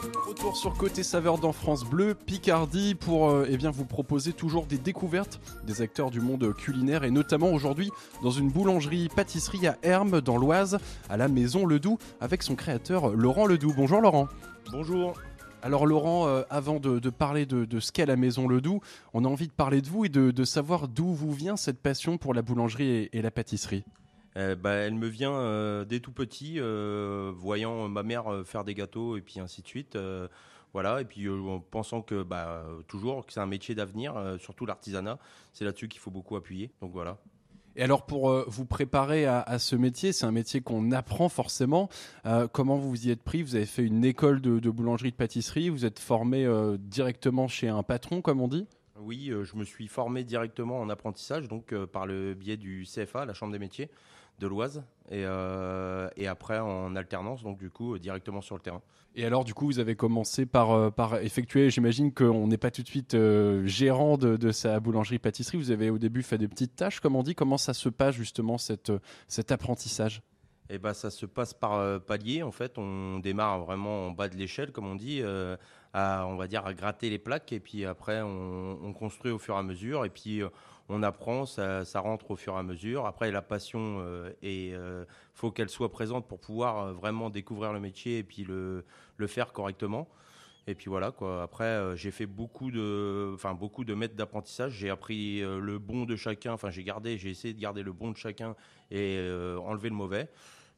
Retour sur côté saveur dans France Bleu, Picardie, pour euh, eh bien, vous proposer toujours des découvertes des acteurs du monde culinaire et notamment aujourd'hui dans une boulangerie-pâtisserie à Hermes dans l'Oise, à la Maison Ledoux, avec son créateur Laurent Ledoux. Bonjour Laurent. Bonjour. Alors Laurent, euh, avant de, de parler de, de ce qu'est la Maison Ledoux, on a envie de parler de vous et de, de savoir d'où vous vient cette passion pour la boulangerie et, et la pâtisserie. Euh, bah, elle me vient euh, dès tout petit, euh, voyant ma mère euh, faire des gâteaux et puis ainsi de suite. euh, voilà, et puis euh, en pensant que bah, toujours que c'est un métier d'avenir, euh, surtout l'artisanat, c'est là-dessus qu'il faut beaucoup appuyer. Donc voilà. Et alors pour euh, vous préparer à, à ce métier, c'est un métier qu'on apprend forcément. Euh, comment vous vous y êtes pris? Vous avez fait une école de, de boulangerie de pâtisserie, vous êtes formé euh, directement chez un patron, comme on dit? Oui, euh, je me suis formé directement en apprentissage, donc euh, par le biais du CFA, la Chambre des métiers de l'Oise, et, euh, et après en alternance, donc du coup directement sur le terrain. Et alors, du coup, vous avez commencé par, euh, par effectuer, j'imagine qu'on n'est pas tout de suite euh, gérant de, de sa boulangerie-pâtisserie. Vous avez au début fait des petites tâches, comme on dit. Comment ça se passe justement cette, cet apprentissage? Et ben ça se passe par euh, palier. En fait, on démarre vraiment en bas de l'échelle, comme on dit, euh, à on va dire à gratter les plaques, et puis après on, on construit au fur et à mesure, et puis euh, on apprend, ça, rentre au fur et à mesure. Après, la passion euh, et euh, faut qu'elle soit présente pour pouvoir euh, vraiment découvrir le métier et puis le, faire correctement. Et puis voilà quoi. Après, euh, j'ai fait beaucoup de, enfin beaucoup de mètres d'apprentissage. J'ai appris euh, le bon de chacun. Enfin, j'ai gardé, j'ai essayé de garder le bon de chacun et euh, enlever le mauvais.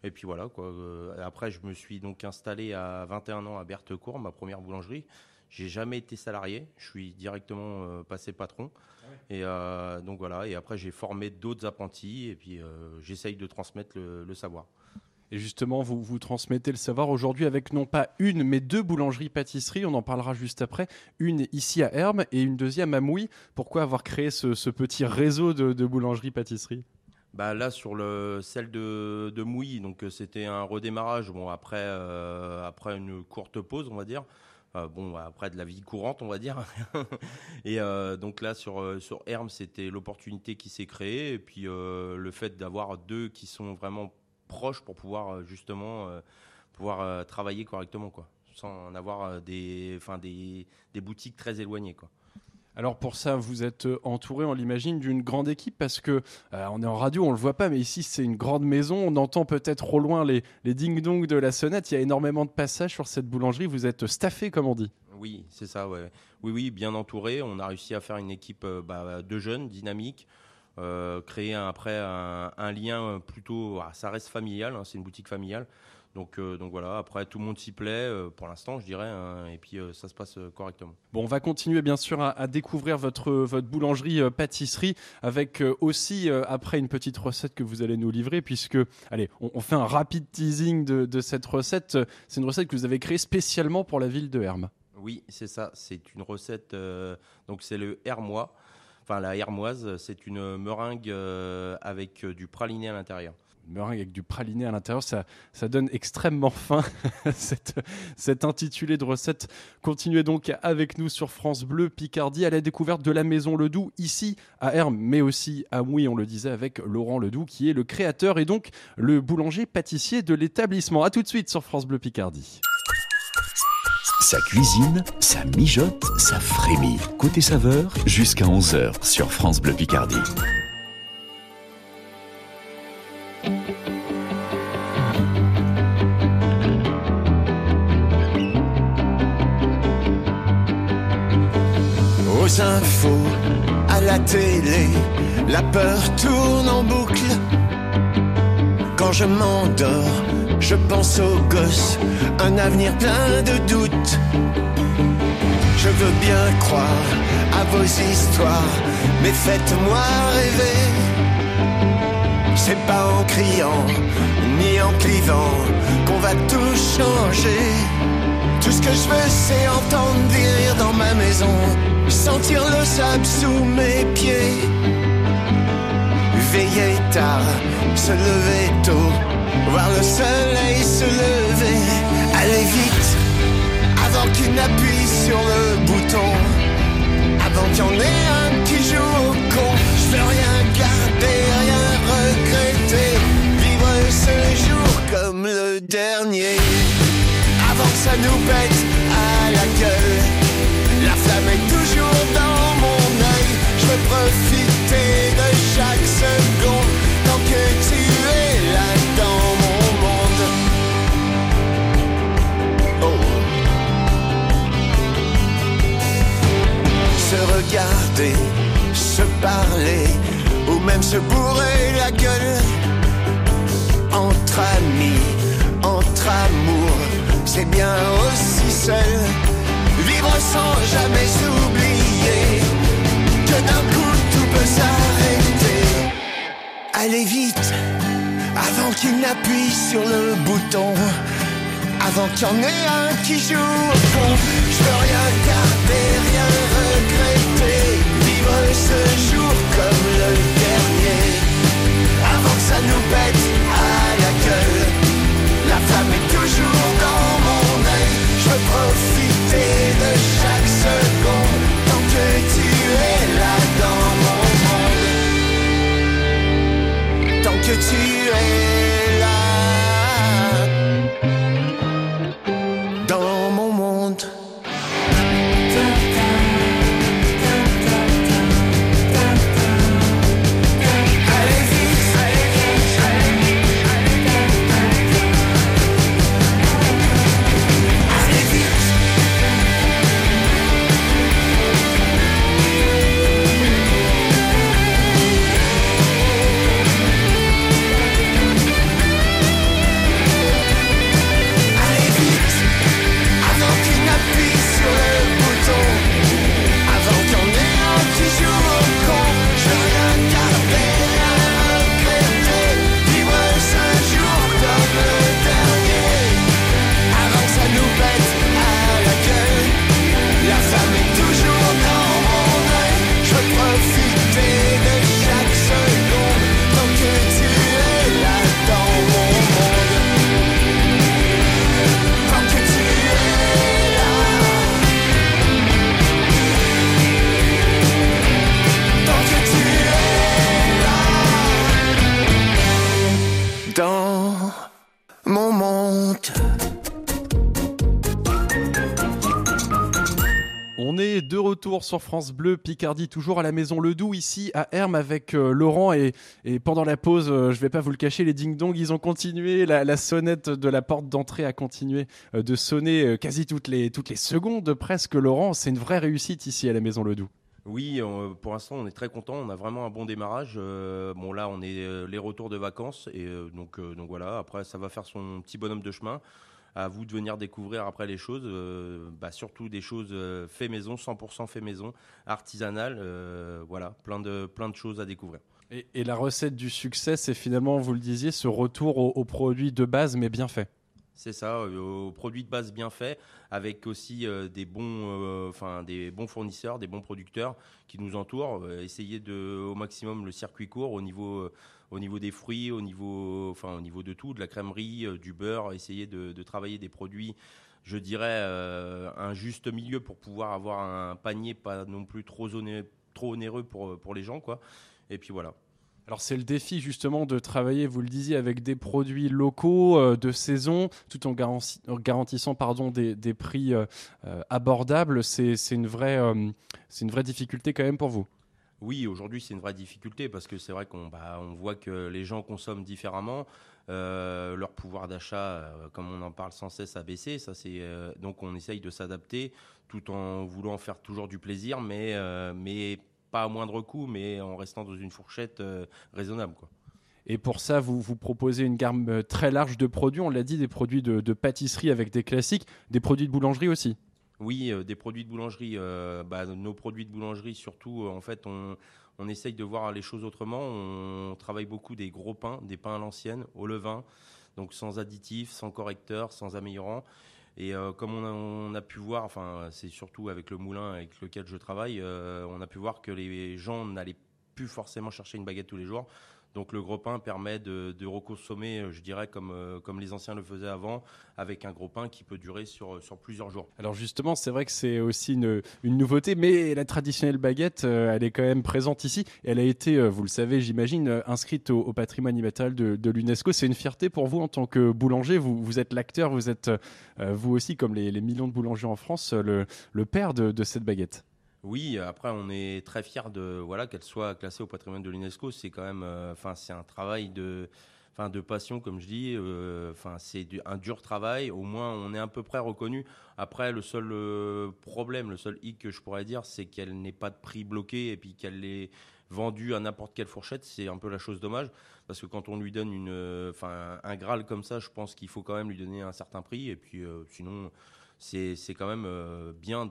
Et puis voilà quoi. Euh, après, je me suis donc installé à 21 ans à Berthecourt, ma première boulangerie. J'ai jamais été salarié. Je suis directement euh, passé patron. Et euh, donc voilà. Et après, j'ai formé d'autres apprentis. Et puis, euh, j'essaye de transmettre le, le savoir. Et justement, vous, vous transmettez le savoir aujourd'hui avec non pas une, mais deux boulangeries-pâtisseries. On en parlera juste après. Une ici à Hermes et une deuxième à Mouilly. Pourquoi avoir créé ce, ce petit réseau de, de boulangeries-pâtisseries Bah là sur le celle de, de Mouilly, donc euh, c'était un redémarrage. Bon après euh, après une courte pause on va dire. Euh, bon après de la vie courante on va dire. et donc là sur sur Hermes c'était l'opportunité qui s'est créée et puis le fait d'avoir deux qui sont vraiment proches pour pouvoir justement pouvoir travailler correctement quoi, sans en avoir des enfin des des boutiques très éloignées quoi. Alors pour ça, vous êtes euh, entouré, on l'imagine, d'une grande équipe parce que euh, on est en radio, on le voit pas, mais ici c'est une grande maison. On entend peut-être au loin les, ding-dong de la sonnette. Il y a énormément de passages sur cette boulangerie. Vous êtes staffé, comme on dit. Oui, c'est ça. Oui, oui, bien entouré. On a réussi à faire une équipe euh, bah, de jeunes, dynamique, créer après un, un lien plutôt. ah, ça reste familial, hein, c'est une boutique familiale. Donc, euh, donc voilà, après tout le monde s'y plaît euh, pour l'instant, je dirais, hein, et puis euh, ça se passe correctement. Bon, on va continuer bien sûr à, à découvrir votre, votre boulangerie euh, pâtisserie avec aussi après une petite recette que vous allez nous livrer puisque, allez, on, on fait un rapide teasing de, de cette recette. C'est une recette que vous avez créée spécialement pour la ville de Hermes. Oui, c'est ça, c'est une recette, donc c'est le hermois, enfin la hermoise, c'est une meringue avec du praliné à l'intérieur. Une meringue avec du praliné à l'intérieur, ça, donne extrêmement faim, cet, cet intitulé de recette. Continuez donc avec nous sur France Bleu Picardie à la découverte de la Maison Ledoux, ici à Hermes, mais aussi à Mouy, on le disait, avec Laurent Ledoux, qui est le créateur et donc le boulanger-pâtissier de l'établissement. A tout de suite sur France Bleu Picardie. Ça cuisine, ça mijote, ça frémit. Côté saveur, jusqu'à 11h sur France Bleu Picardie. Aux infos, à la télé, la peur tourne en boucle. Quand je m'endors, je pense aux gosses, un avenir plein de doutes. Je veux bien croire à vos histoires, mais faites-moi rêver. C'est pas en criant, ni en clivant, qu'on va tout changer. Tout ce que je veux, c'est entendre des dans ma maison, sentir le sable sous mes pieds. Veiller tard, se lever tôt, voir le soleil se lever. Aller vite, avant qu'il n'appuie sur le bouton, avant qu'il y en ait un qui joue au con. Je veux rien garder, ce jour comme le dernier. Avant que ça nous pète à la gueule. La flamme est toujours dans mon œil. Je veux profiter de chaque seconde tant que tu es là dans mon monde. Oh. Se regarder, se parler, ou même se bourrer la gueule. Entre amis, entre amours, c'est bien aussi seul. Vivre sans jamais s'oublier que d'un coup tout peut s'arrêter. Allez vite, avant qu'il n'appuie sur le bouton. Avant qu'il y en ait un qui joue au fond, je veux rien garder, rien regretter. Vivre ce jour comme le dernier. Avant que ça nous la La flamme est toujours dans mon œil. Je veux profiter de chaque seconde. Tant que tu es là dans mon monde. Tant que tu es France Bleu Picardie, toujours à la maison Ledoux, ici à Hermes avec euh, Laurent. Et, et pendant la pause, euh, je vais pas vous le cacher, les ding-dong, ils ont continué. La, sonnette de la porte d'entrée a continué euh, de sonner euh, quasi toutes les, toutes les secondes presque, Laurent. C'est une vraie réussite ici à la maison Ledoux. Oui, pour l'instant, on est très content. On a vraiment un bon démarrage. Bon, là, on est les retours de vacances et donc, donc voilà. Après, ça va faire son petit bonhomme de chemin. À vous de venir découvrir après les choses, euh, bah, surtout des choses euh, fait maison, 100% fait maison, artisanales. euh, voilà, plein de plein de choses à découvrir. Et, et la recette du succès, c'est finalement, vous le disiez, ce retour aux au produits de base mais bien fait. C'est ça, euh, aux produits de base bien faits, avec aussi des bons, enfin des bons fournisseurs, des bons producteurs qui nous entourent. Essayer de au maximum le circuit court au niveau, au niveau des fruits, au niveau, enfin au niveau de tout, de la crèmerie, euh, du beurre. Essayer de, travailler des produits, je dirais euh, un juste milieu pour pouvoir avoir un panier pas non plus trop oné- trop onéreux pour pour les gens quoi. Et puis voilà. Alors c'est le défi justement de travailler, vous le disiez, avec des produits locaux euh, de saison, tout en garanti- en garantissant pardon, des, prix euh, euh, abordables. C'est une, vraie, euh, c'est une vraie difficulté quand même pour vous. Oui, aujourd'hui, c'est une vraie difficulté parce que c'est vrai qu'on bah, voit que les gens consomment différemment. euh, leur pouvoir d'achat, euh, comme on en parle sans cesse, a baissé. Ça, c'est, euh, donc, on essaye de s'adapter tout en voulant faire toujours du plaisir, mais, mais pas à moindre coût, mais en restant dans une fourchette raisonnable. Et pour ça, vous, vous proposez une gamme très large de produits. On l'a dit, des produits de pâtisserie avec des classiques, des produits de boulangerie aussi. Oui, euh, des produits de boulangerie. euh, bah, nos produits de boulangerie, surtout, euh, en fait, on, on essaye de voir les choses autrement. On travaille beaucoup des gros pains, des pains à l'ancienne, au levain, donc sans additifs, sans correcteurs, sans améliorants. Et comme on a, pu voir, enfin, c'est surtout avec le moulin avec lequel je travaille, on a pu voir que les gens n'allaient plus forcément chercher une baguette tous les jours. Donc le gros pain permet de, reconsommer, euh, je dirais, comme, euh, comme les anciens le faisaient avant, avec un gros pain qui peut durer sur, sur plusieurs jours. Alors justement, c'est vrai que c'est aussi une, une nouveauté, mais la traditionnelle baguette, euh, elle est quand même présente ici. Elle a été, euh, vous le savez, j'imagine, euh, inscrite au, patrimoine immatériel de, l'UNESCO. C'est une fierté pour vous en tant que boulanger. Vous, êtes l'acteur, vous êtes euh, vous aussi, comme les, millions de boulangers en France, le, le père de cette baguette. Oui, après on est très fiers de voilà qu'elle soit classée au patrimoine de l'UNESCO. C'est quand même, euh, enfin c'est un travail de, enfin de passion comme je dis. euh, Enfin c'est un dur travail. Au moins on est à peu près reconnu. Après le seul euh, problème, le seul hic que je pourrais dire, c'est qu'elle n'est pas de prix bloqué et puis qu'elle est vendue à n'importe quelle fourchette. C'est un peu la chose dommage parce que quand on lui donne une, euh, enfin un graal comme ça, je pense qu'il faut quand même lui donner un certain prix et puis euh, sinon c'est quand même euh, bien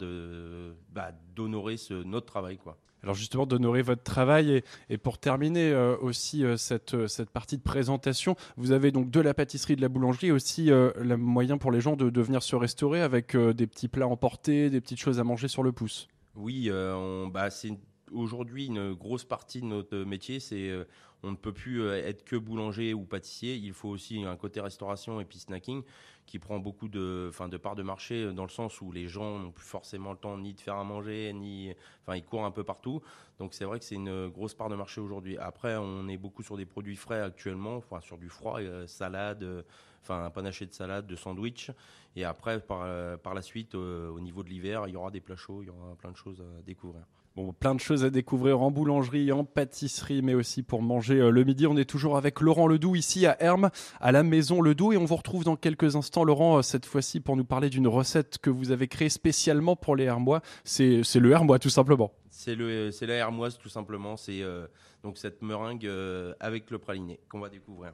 bah, d'honorer ce notre travail quoi. Alors justement, d'honorer votre travail et, et pour terminer euh, aussi euh, cette, euh, cette partie de présentation, vous avez donc de la pâtisserie, de la boulangerie, aussi le moyen pour les gens de, de venir se restaurer avec des petits plats emportés, des petites choses à manger sur le pouce? Oui, on- bah, c'est aujourd'hui une grosse partie de notre métier, c'est euh, on ne peut plus euh, être que boulanger ou pâtissier. Il faut aussi un côté restauration et puis snacking qui prend beaucoup de, enfin, de parts de marché euh, dans le sens où les gens n'ont plus forcément le temps ni de faire à manger, ni, enfin, ils courent un peu partout. Donc c'est vrai que c'est une grosse part de marché aujourd'hui. Après, on est beaucoup sur des produits frais actuellement, enfin sur du froid, salade, enfin un panaché de salade, de sandwich. Et après, par, par la suite, au niveau de l'hiver, il y aura des plats chauds, il y aura plein de choses à découvrir. Bon, plein de choses à découvrir en boulangerie, en pâtisserie, mais aussi pour manger euh, le midi. On est toujours avec Laurent Ledoux ici à Hermes, à la maison Ledoux, et on vous retrouve dans quelques instants, Laurent, euh, cette fois-ci pour nous parler d'une recette que vous avez créée spécialement pour les Hermois. C'est c'est le Hermois, tout simplement. C'est le, c'est la hermoise tout simplement. C'est euh, donc cette meringue euh, avec le praliné qu'on va découvrir.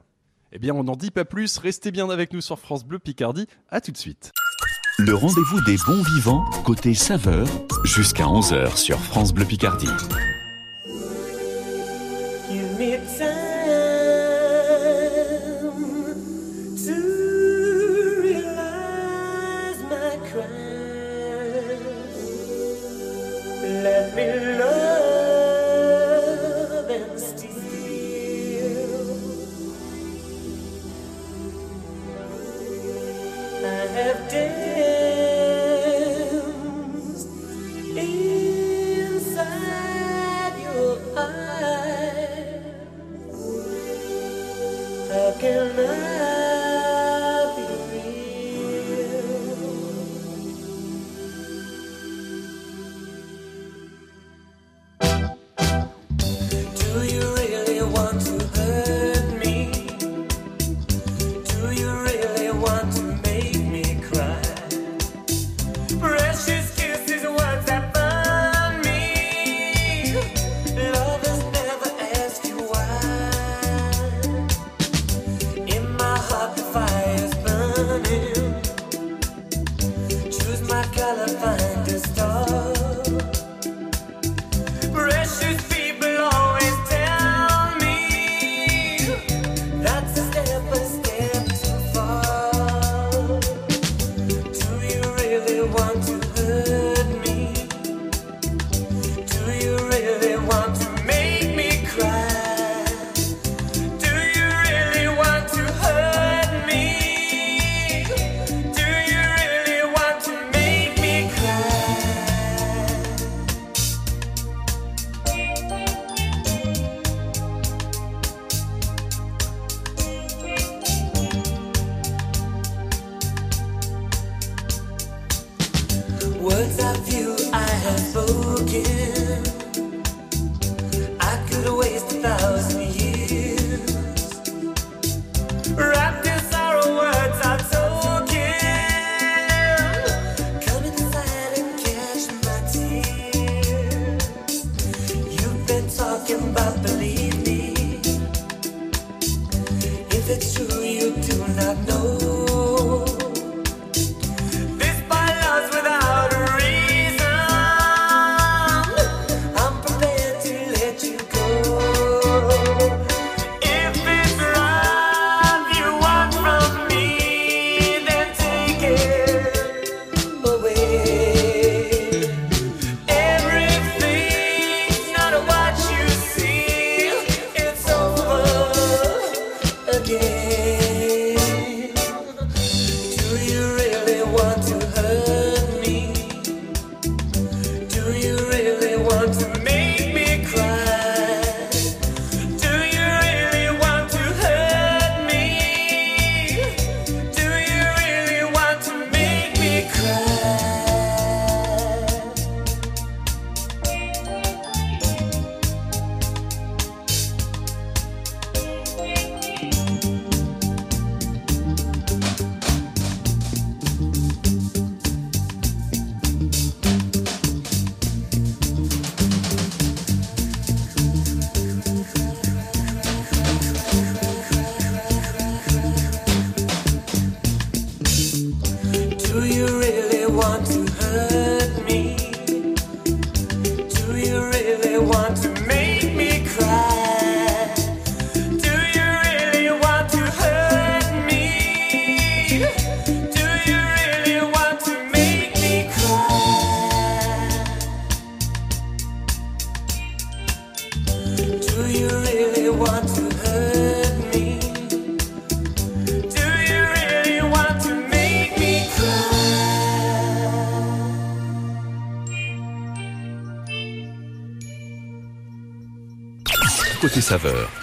Eh bien, on n'en dit pas plus. Restez bien avec nous sur France Bleu Picardie. À tout de suite. Le rendez-vous des bons vivants, côté saveur, jusqu'à 11h sur France Bleu Picardie.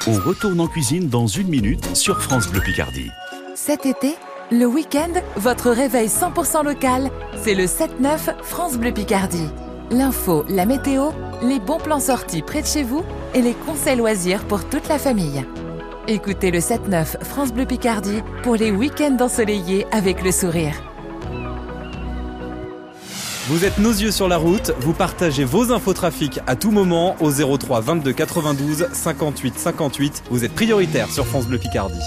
On retourne en cuisine dans une minute sur France Bleu Picardie. Cet été, le week-end, votre réveil 100% local, c'est le 7-9 France Bleu Picardie. L'info, la météo, les bons plans sortis près de chez vous et les conseils loisirs pour toute la famille. Écoutez le 7-9 France Bleu Picardie pour les week-ends ensoleillés avec le sourire. Vous êtes nos yeux sur la route, vous partagez vos infos trafic à tout moment au 03 22 92 58 58. Vous êtes prioritaire sur France Bleu Picardie.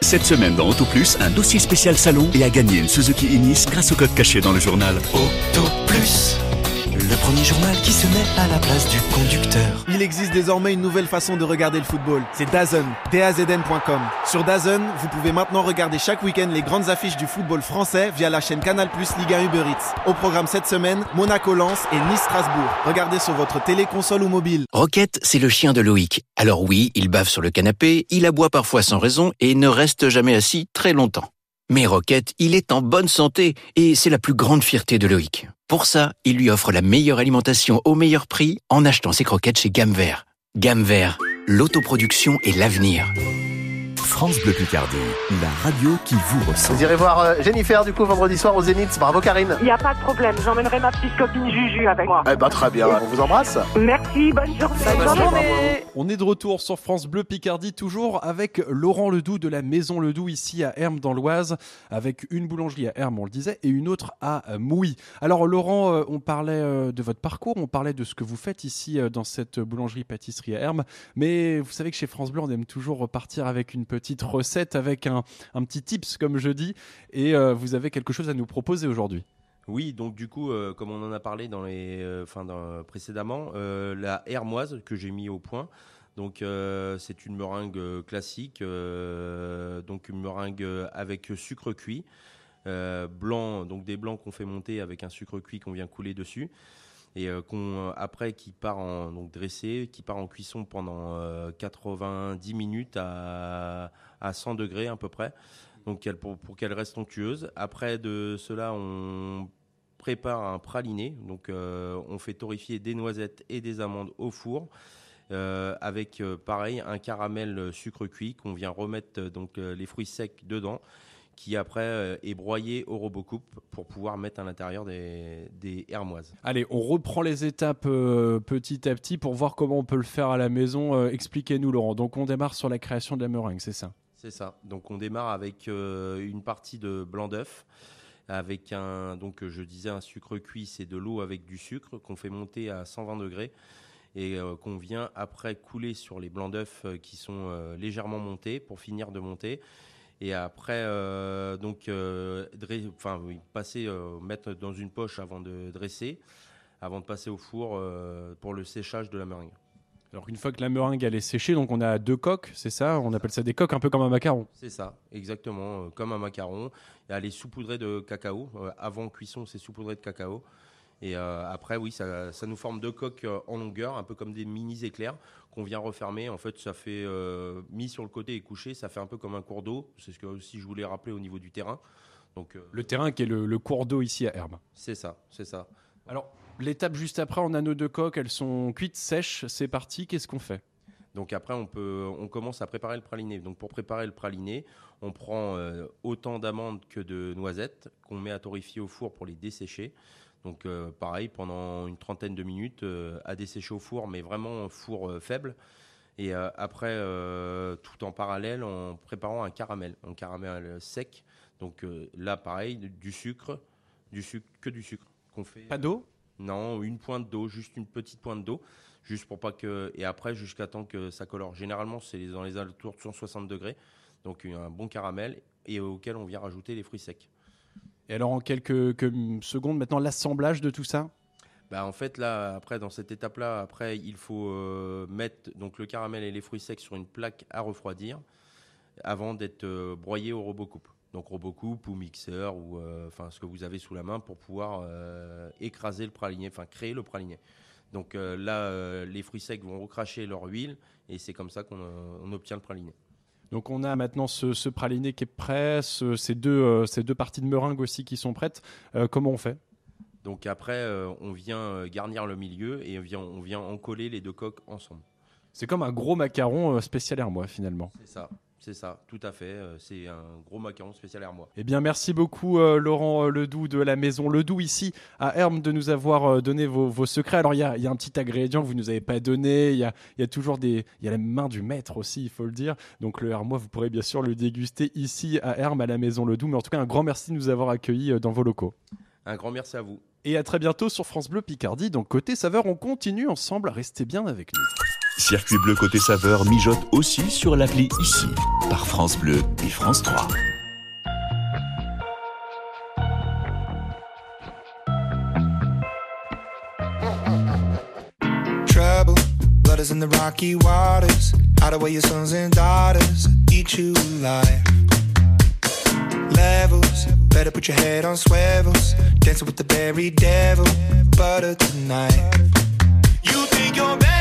Cette semaine dans Auto Plus, un dossier spécial salon et à gagner une Suzuki Inis grâce au code caché dans le journal. Auto Plus, premier journal qui se met à la place du conducteur. Il existe désormais une nouvelle façon de regarder le football. C'est DAZN, dazn.com. Sur DAZN, vous pouvez maintenant regarder chaque week-end les grandes affiches du football français via la chaîne Canal Plus Ligue 1 Uber Eats. Au programme cette semaine, Monaco-Lens et Nice-Strasbourg. Regardez sur votre télé, console ou mobile. Roquette, c'est le chien de Loïc. Alors oui, il bave sur le canapé, il aboie parfois sans raison et ne reste jamais assis très longtemps. Mais Roquette, il est en bonne santé et c'est la plus grande fierté de Loïc. Pour ça, il lui offre la meilleure alimentation au meilleur prix en achetant ses croquettes chez. Gamme Vert, l'autoproduction et l'avenir. France Bleu Picardie, la radio qui vous ressemble. Vous irez voir euh, Jennifer du coup vendredi soir au Zénith. Bravo Karine. Il n'y a pas de problème, j'emmènerai ma petite copine Juju avec moi. Eh ben très bien, on vous embrasse. Merci, bonne journée. Bonne journée On est de retour sur France Bleu Picardie, toujours avec Laurent Ledoux de la Maison Ledoux ici à Hermes dans l'Oise, avec une boulangerie à Hermes, on le disait, et une autre à euh, Mouilly. Alors Laurent, euh, on parlait de votre parcours, on parlait de ce que vous faites ici dans cette boulangerie-pâtisserie à Hermes, mais vous savez que chez France Bleu, on aime toujours repartir avec une petite recette, avec un, petit tips, comme je dis, et euh, vous avez quelque chose à nous proposer aujourd'hui. Oui, donc du coup, euh, comme on en a parlé dans les, euh, dans- précédemment, la hermoise que j'ai mis au point. Donc c'est une meringue classique, donc une meringue avec sucre cuit, blanc, donc des blancs qu'on fait monter avec un sucre cuit qu'on vient couler dessus et euh, qu'on après qui part en donc dressé, qui part en cuisson pendant euh, 90 minutes à, à 100 degrés à peu près. Donc pour, qu'elle reste onctueuse. Après de cela, on prépare un praliné. Donc euh, on fait torréfier des noisettes et des amandes au four. euh, avec euh, pareil un caramel euh, sucre cuit qu'on vient remettre euh, donc euh, les fruits secs dedans qui après euh, est broyé au robocoupe pour pouvoir mettre à l'intérieur des, des hermoises. Allez, on reprend les étapes euh, petit à petit pour voir comment on peut le faire à la maison. Euh, Expliquez-nous, Laurent. Donc, on démarre sur la création de la meringue, c'est ça? C'est ça. Donc on démarre avec euh, une partie de blanc d'œuf, avec un, donc je disais un sucre cuit, c'est de l'eau avec du sucre qu'on fait monter à 120 degrés et qu'on vient après couler sur les blancs d'œufs qui sont légèrement montés pour finir de monter. Et après, euh, donc, euh, dre- enfin, oui, passer, euh, mettre dans une poche avant de dresser, avant de passer au four euh, pour le séchage de la meringue. Alors, une fois que la meringue elle est séchée, donc on a deux coques, c'est ça? On appelle ça des coques, un peu comme un macaron. C'est ça, exactement, comme un macaron. Et elle est saupoudrée de cacao. Avant cuisson, c'est saupoudré de cacao. Et euh, après, oui, ça, ça nous forme deux coques euh, en longueur, un peu comme des mini éclairs qu'on vient refermer. En fait, ça fait euh, mis sur le côté et couché, ça fait un peu comme un cours d'eau. C'est ce que aussi je voulais rappeler au niveau du terrain. Donc, euh, Le terrain qui est le, le cours d'eau ici à Herbe. c'est ça, c'est ça. Alors, l'étape juste après, on a nos deux coques, elles sont cuites, sèches, c'est parti. Qu'est-ce qu'on fait? Donc après, on, peut, on commence à préparer le praliné. Donc pour préparer le praliné, on prend autant d'amandes que de noisettes qu'on met à torréfier au four pour les dessécher. Donc euh, pareil, pendant une trentaine de minutes euh, à dessécher au four, mais vraiment four euh, faible. Et euh, après, euh, tout en parallèle, en préparant un caramel, un caramel sec. Donc euh, là, pareil, du sucre, du sucre, que du sucre qu'on fait. Pas d'eau? Non, une pointe d'eau, juste une petite pointe d'eau, juste pour pas que. Et après, jusqu'à temps que ça colore. Généralement, c'est dans les alentours de 160 degrés. Donc un bon caramel et auquel on vient rajouter les fruits secs. Et alors, en quelques, secondes, maintenant, l'assemblage de tout ça Bah, en fait, là, après, dans cette étape-là, après, il faut euh, mettre donc, le caramel et les fruits secs sur une plaque à refroidir avant d'être euh, broyé au robocoupe. Donc robocoupe ou mixeur ou euh, enfin ce que vous avez sous la main pour pouvoir euh, écraser le praliné, enfin créer le praliné. Donc là, les fruits secs vont recracher leur huile et c'est comme ça qu'on on obtient le praliné. Donc on a maintenant ce, ce praliné qui est prêt, ce- ces, deux, euh, ces deux parties de meringue aussi qui sont prêtes. Euh, comment on fait? Donc après, euh, on vient garnir le milieu et on vient, on vient encoller les deux coques ensemble. C'est comme un gros macaron euh, spécial hermois finalement. C'est ça, c'est ça, tout à fait. euh, C'est un gros macaron spécial hermois. Eh bien, merci beaucoup euh, Laurent euh, Ledoux de la maison Ledoux ici à Hermes de nous avoir donné vos, vos secrets. Alors, il y a, il y a un petit ingrédient que vous nous avez pas donné. Il y a, il y a toujours des, il y a la main du maître aussi, il faut le dire. Donc, le Hermois, vous pourrez bien sûr le déguster ici à Hermes à la maison Ledoux. Mais en tout cas, un grand merci de nous avoir accueillis dans vos locaux. Un grand merci à vous. Et à très bientôt sur France Bleu Picardie. Donc, côté saveur, on continue ensemble. Restez bien avec nous. Circuit bleu côté saveur mijote aussi sur l'appli ici par France Bleu et France 3. Trouble, blood is in the rocky waters. Hide away your sons and daughters, eat you alive. Levels, better put your head on swivels. Dancing with the berry devil, butter tonight. You think you're better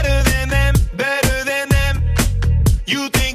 You think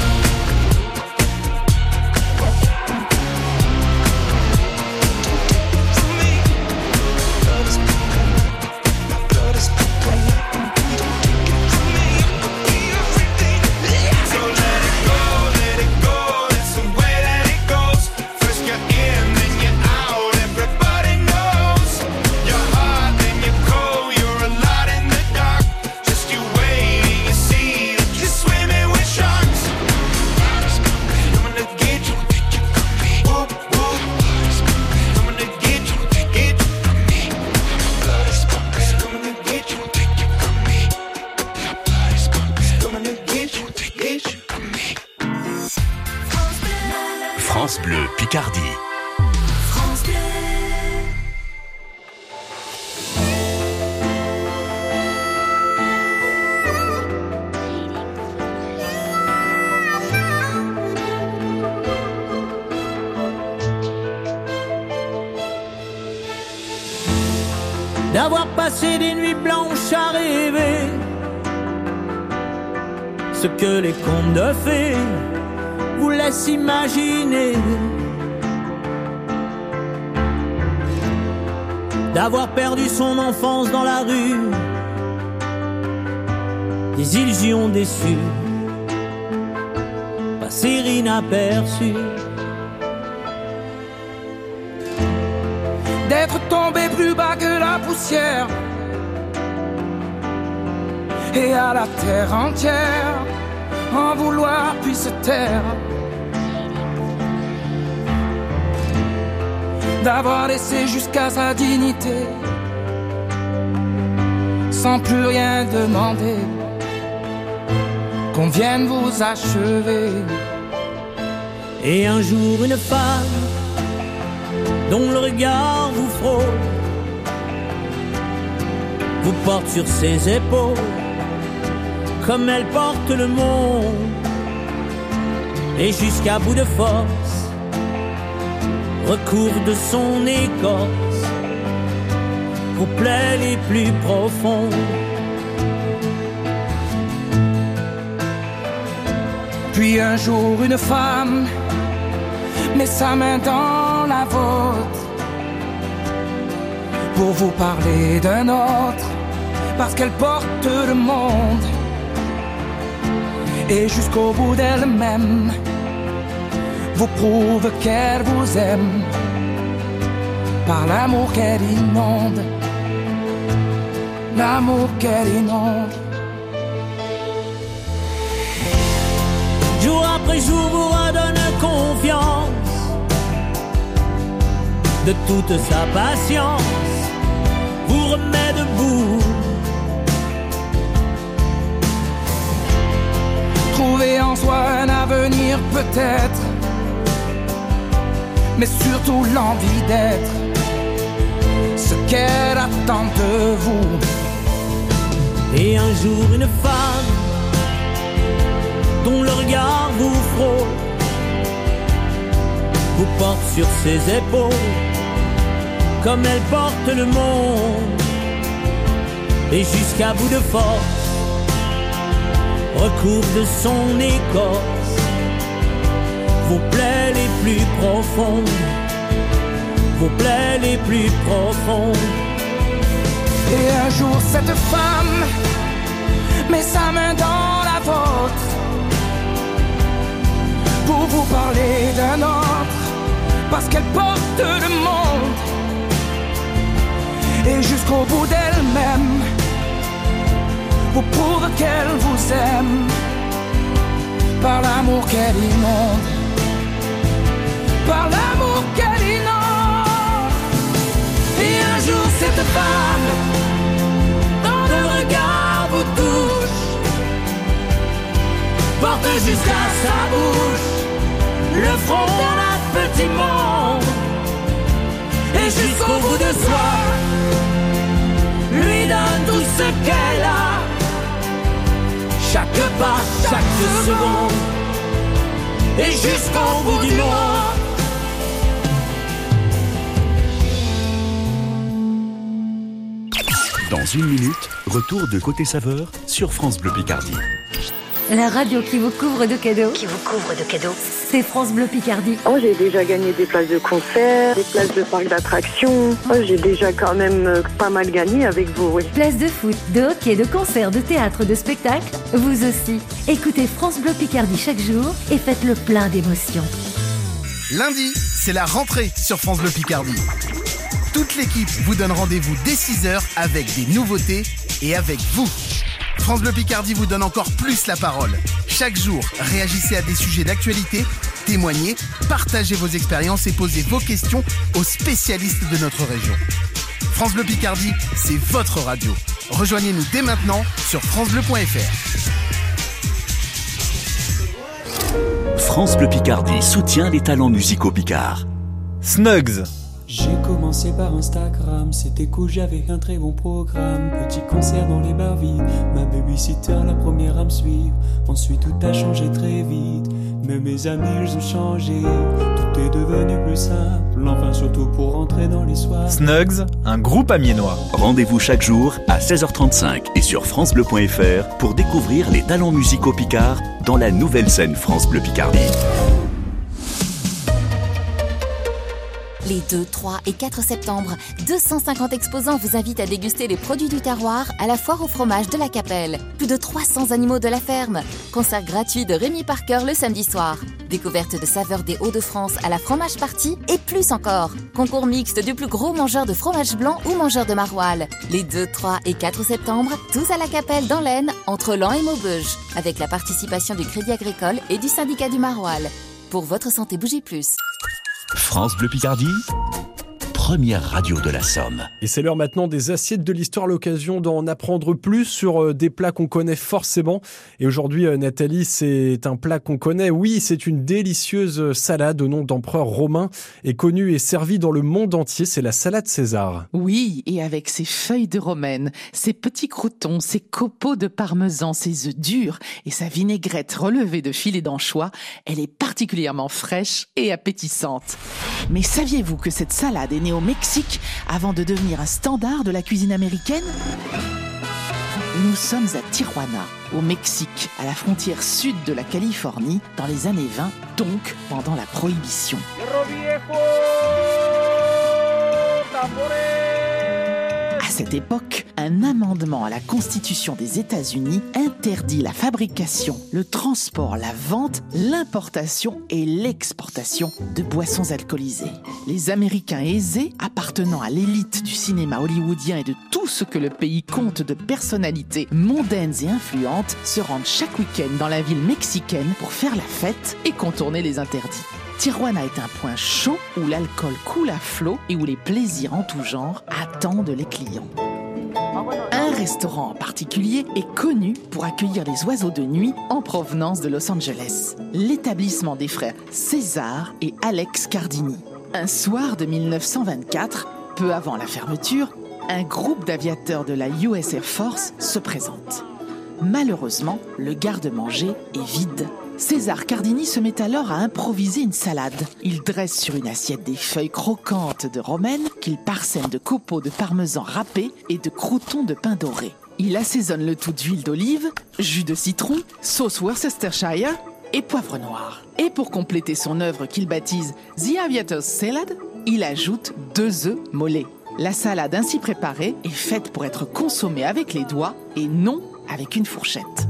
France Bleu Picardie. d'avoir passé des nuits blanches à rêver ce que les contes de fées vous laissent imaginer. D'avoir perdu son enfance dans la rue des illusions déçues, passer inaperçues. d'être tombé plus bas que la poussière et à la terre entière en vouloir puis se taire d'avoir laissé jusqu'à sa dignité sans plus rien demander. Qu'on vienne vous achever. Et un jour une femme dont le regard vous frôle, vous porte sur ses épaules, comme elle porte le monde, et jusqu'à bout de force, recouvre de son écorce, vos plaies les plus profondes. Puis un jour une femme met sa main dans la vôtre pour vous parler d'un autre, parce qu'elle porte le monde. Et jusqu'au bout d'elle-même, vous prouve qu'elle vous aime par l'amour qu'elle inonde, l'amour qu'elle inonde. jour après jour vous redonne confiance de toute sa patience, vous remet debout. Trouver en soi un avenir peut-être, mais surtout l'envie d'être ce qu'elle attend de vous. Et un jour une femme dont le regard vous frôle, vous porte sur ses épaules, comme elle porte le monde, et jusqu'à bout de force, recouvre de son écorce, vos plaies les plus profondes, vos plaies les plus profondes. Et un jour cette femme met sa main dans la vôtre pour vous parler d'un autre, parce qu'elle porte le monde. Et jusqu'au bout d'elle-même, vous prouve qu'elle vous aime par l'amour qu'elle inonde, par l'amour qu'elle inonde. Et un jour cette femme, dans le regard vous touche, porte jusqu'à sa bouche le front d'un petit monde. Et jusqu'au bout de soi lui donne tout ce qu'elle a. Chaque pas, chaque seconde. Et jusqu'au bout du monde Dans une minute, retour de Côté Saveur sur France Bleu Picardie. La radio qui vous couvre de cadeaux. Qui vous couvre de cadeaux. C'est France Bleu Picardie. Oh, j'ai déjà gagné des places de concert, des places de parc d'attractions. Oh, j'ai déjà quand même euh, pas mal gagné avec vous, oui. Place de foot, de hockey, de concert, de théâtre, de spectacle. Vous aussi. Écoutez France Bleu Picardie chaque jour et faites le plein d'émotions. Lundi, c'est la rentrée sur France Bleu Picardie. Toute l'équipe vous donne rendez-vous dès 6h avec des nouveautés et avec vous. France Bleu Picardie vous donne encore plus la parole. Chaque jour, réagissez à des sujets d'actualité, témoignez, partagez vos expériences et posez vos questions aux spécialistes de notre région. France Bleu Picardie, c'est votre radio. Rejoignez-nous dès maintenant sur francebleu.fr. France Bleu Picardie soutient les talents musicaux picards. Snugs. J'ai commencé par Instagram, c'était cool, j'avais un très bon programme. Petit concert dans les bars vides, ma babysitter la première à me suivre. Ensuite tout a changé très vite, mais mes amis ils ont changé. Tout est devenu plus simple, enfin surtout pour rentrer dans les soirs. Snugs, un groupe amiénois. Rendez-vous chaque jour à 16h35 et sur francebleu.fr pour découvrir les talents musicaux picards dans la nouvelle scène France Bleu Picardie. Les 2, 3 et 4 septembre, 250 exposants vous invitent à déguster les produits du terroir à la foire au fromage de la Capelle. Plus de 300 animaux de la ferme. Concert gratuit de Rémi Parker le samedi soir. Découverte de saveurs des Hauts-de-France à la fromage party et plus encore. Concours mixte du plus gros mangeur de fromage blanc ou mangeur de maroilles. Les 2, 3 et 4 septembre, tous à la Capelle dans l'Aisne, entre Lan et Maubeuge, avec la participation du Crédit Agricole et du syndicat du Maroilles. Pour votre santé, bougez plus. France Bleu Picardie, première radio de la Somme. Et c'est l'heure maintenant des assiettes de l'histoire, l'occasion d'en apprendre plus sur euh, des plats qu'on connaît forcément. Et aujourd'hui, euh, Nathalie, c'est un plat qu'on connaît. Oui, c'est une délicieuse euh, salade au nom d'empereur romain et connue et servie dans le monde entier. C'est la salade César. Oui, et avec ses feuilles de romaine, ses petits croutons, ses copeaux de parmesan, ses œufs durs et sa vinaigrette relevée de filets d'anchois, elle est particulièrement fraîche et appétissante. Mais saviez-vous que cette salade est née au Mexique avant de devenir un standard de la cuisine américaine Nous sommes à Tijuana, au Mexique, à la frontière sud de la Californie, dans les années 20, donc pendant la Prohibition. Cette époque, un amendement à la Constitution des États-Unis interdit la fabrication, le transport, la vente, l'importation et l'exportation de boissons alcoolisées. Les Américains aisés, appartenant à l'élite du cinéma hollywoodien et de tout ce que le pays compte de personnalités mondaines et influentes, se rendent chaque week-end dans la ville mexicaine pour faire la fête et contourner les interdits. Tijuana est un point chaud où l'alcool coule à flot et où les plaisirs en tout genre attendent les clients. Un restaurant en particulier est connu pour accueillir les oiseaux de nuit en provenance de Los Angeles. L'établissement des frères César et Alex Cardini. Un soir de 1924, peu avant la fermeture, un groupe d'aviateurs de la US Air Force se présente. Malheureusement, le garde-manger est vide. César Cardini se met alors à improviser une salade. Il dresse sur une assiette des feuilles croquantes de romaine qu'il parsème de copeaux de parmesan râpé et de croûtons de pain doré. Il assaisonne le tout d'huile d'olive, jus de citron, sauce Worcestershire et poivre noir. Et pour compléter son œuvre qu'il baptise The Aviator's Salad, il ajoute deux œufs mollets. La salade ainsi préparée est faite pour être consommée avec les doigts et non avec une fourchette.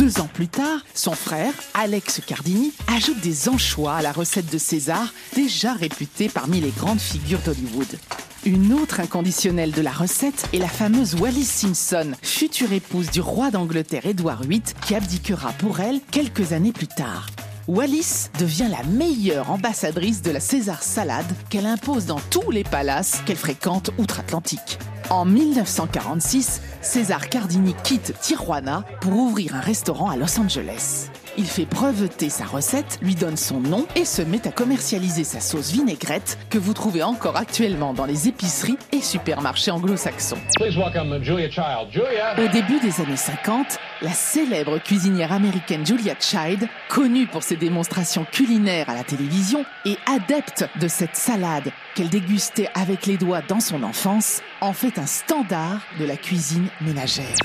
Deux ans plus tard, son frère, Alex Cardini, ajoute des anchois à la recette de César, déjà réputée parmi les grandes figures d'Hollywood. Une autre inconditionnelle de la recette est la fameuse Wallis Simpson, future épouse du roi d'Angleterre Édouard VIII, qui abdiquera pour elle quelques années plus tard. Wallis devient la meilleure ambassadrice de la César salade qu'elle impose dans tous les palaces qu'elle fréquente outre-Atlantique. En 1946, César Cardini quitte Tijuana pour ouvrir un restaurant à Los Angeles. Il fait breveter sa recette, lui donne son nom et se met à commercialiser sa sauce vinaigrette que vous trouvez encore actuellement dans les épiceries et supermarchés anglo-saxons. Please welcome Julia Child. Julia. Au début des années 50, la célèbre cuisinière américaine Julia Child, connue pour ses démonstrations culinaires à la télévision et adepte de cette salade qu'elle dégustait avec les doigts dans son enfance, en fait un standard de la cuisine ménagère.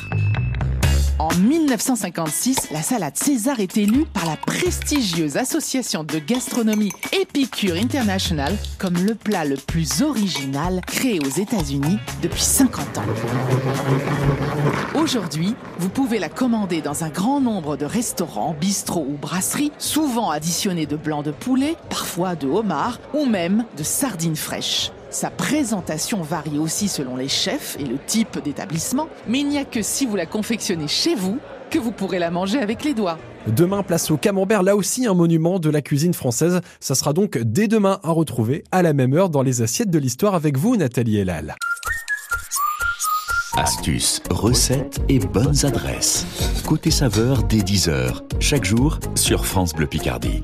En 1956, la salade César est élue par la prestigieuse association de gastronomie Epicure International comme le plat le plus original créé aux États-Unis depuis 50 ans. Aujourd'hui, vous pouvez la commander dans un grand nombre de restaurants, bistrots ou brasseries, souvent additionnés de blanc de poulet, parfois de homard ou même de sardines fraîches. Sa présentation varie aussi selon les chefs et le type d'établissement, mais il n'y a que si vous la confectionnez chez vous que vous pourrez la manger avec les doigts. Demain, place au camembert, là aussi un monument de la cuisine française. Ça sera donc dès demain à retrouver à la même heure dans les assiettes de l'histoire avec vous, Nathalie Elal. Astuces, recettes et bonnes adresses. Côté saveur dès 10h, chaque jour sur France Bleu Picardie.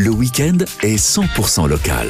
le week-end est 100% local.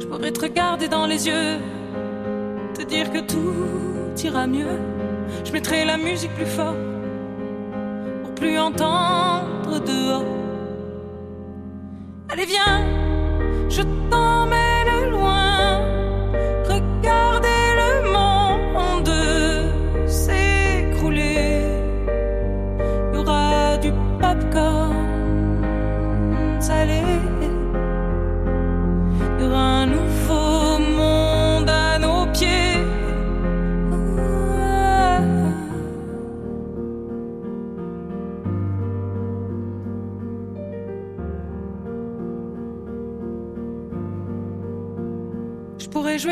Je pourrais te regarder dans les yeux, te dire que tout ira mieux. Je mettrai la musique plus fort pour plus entendre dehors. Allez, viens, je t'emmène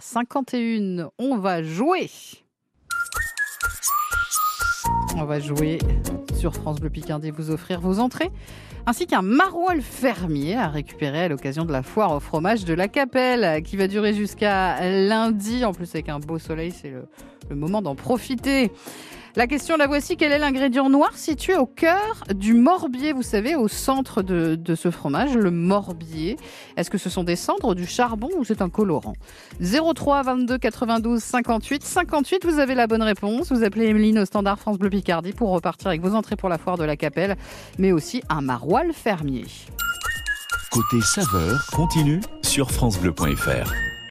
51, On va jouer. On va jouer sur France Bleu Picardie, vous offrir vos entrées ainsi qu'un maroilles fermier à récupérer à l'occasion de la foire au fromage de la Capelle qui va durer jusqu'à lundi. En plus, avec un beau soleil, c'est le moment d'en profiter. La question, la voici. Quel est l'ingrédient noir situé au cœur du morbier Vous savez, au centre de, ce fromage, le morbier? Est-ce que ce sont des cendres, du charbon ou c'est un colorant? 03 22 92 58 58. Vous avez la bonne réponse. Vous appelez Emeline au standard France Bleu Picardie pour repartir avec vos entrées pour la foire de la Capelle, mais aussi un maroilles fermier. Côté saveur, continue sur FranceBleu.fr.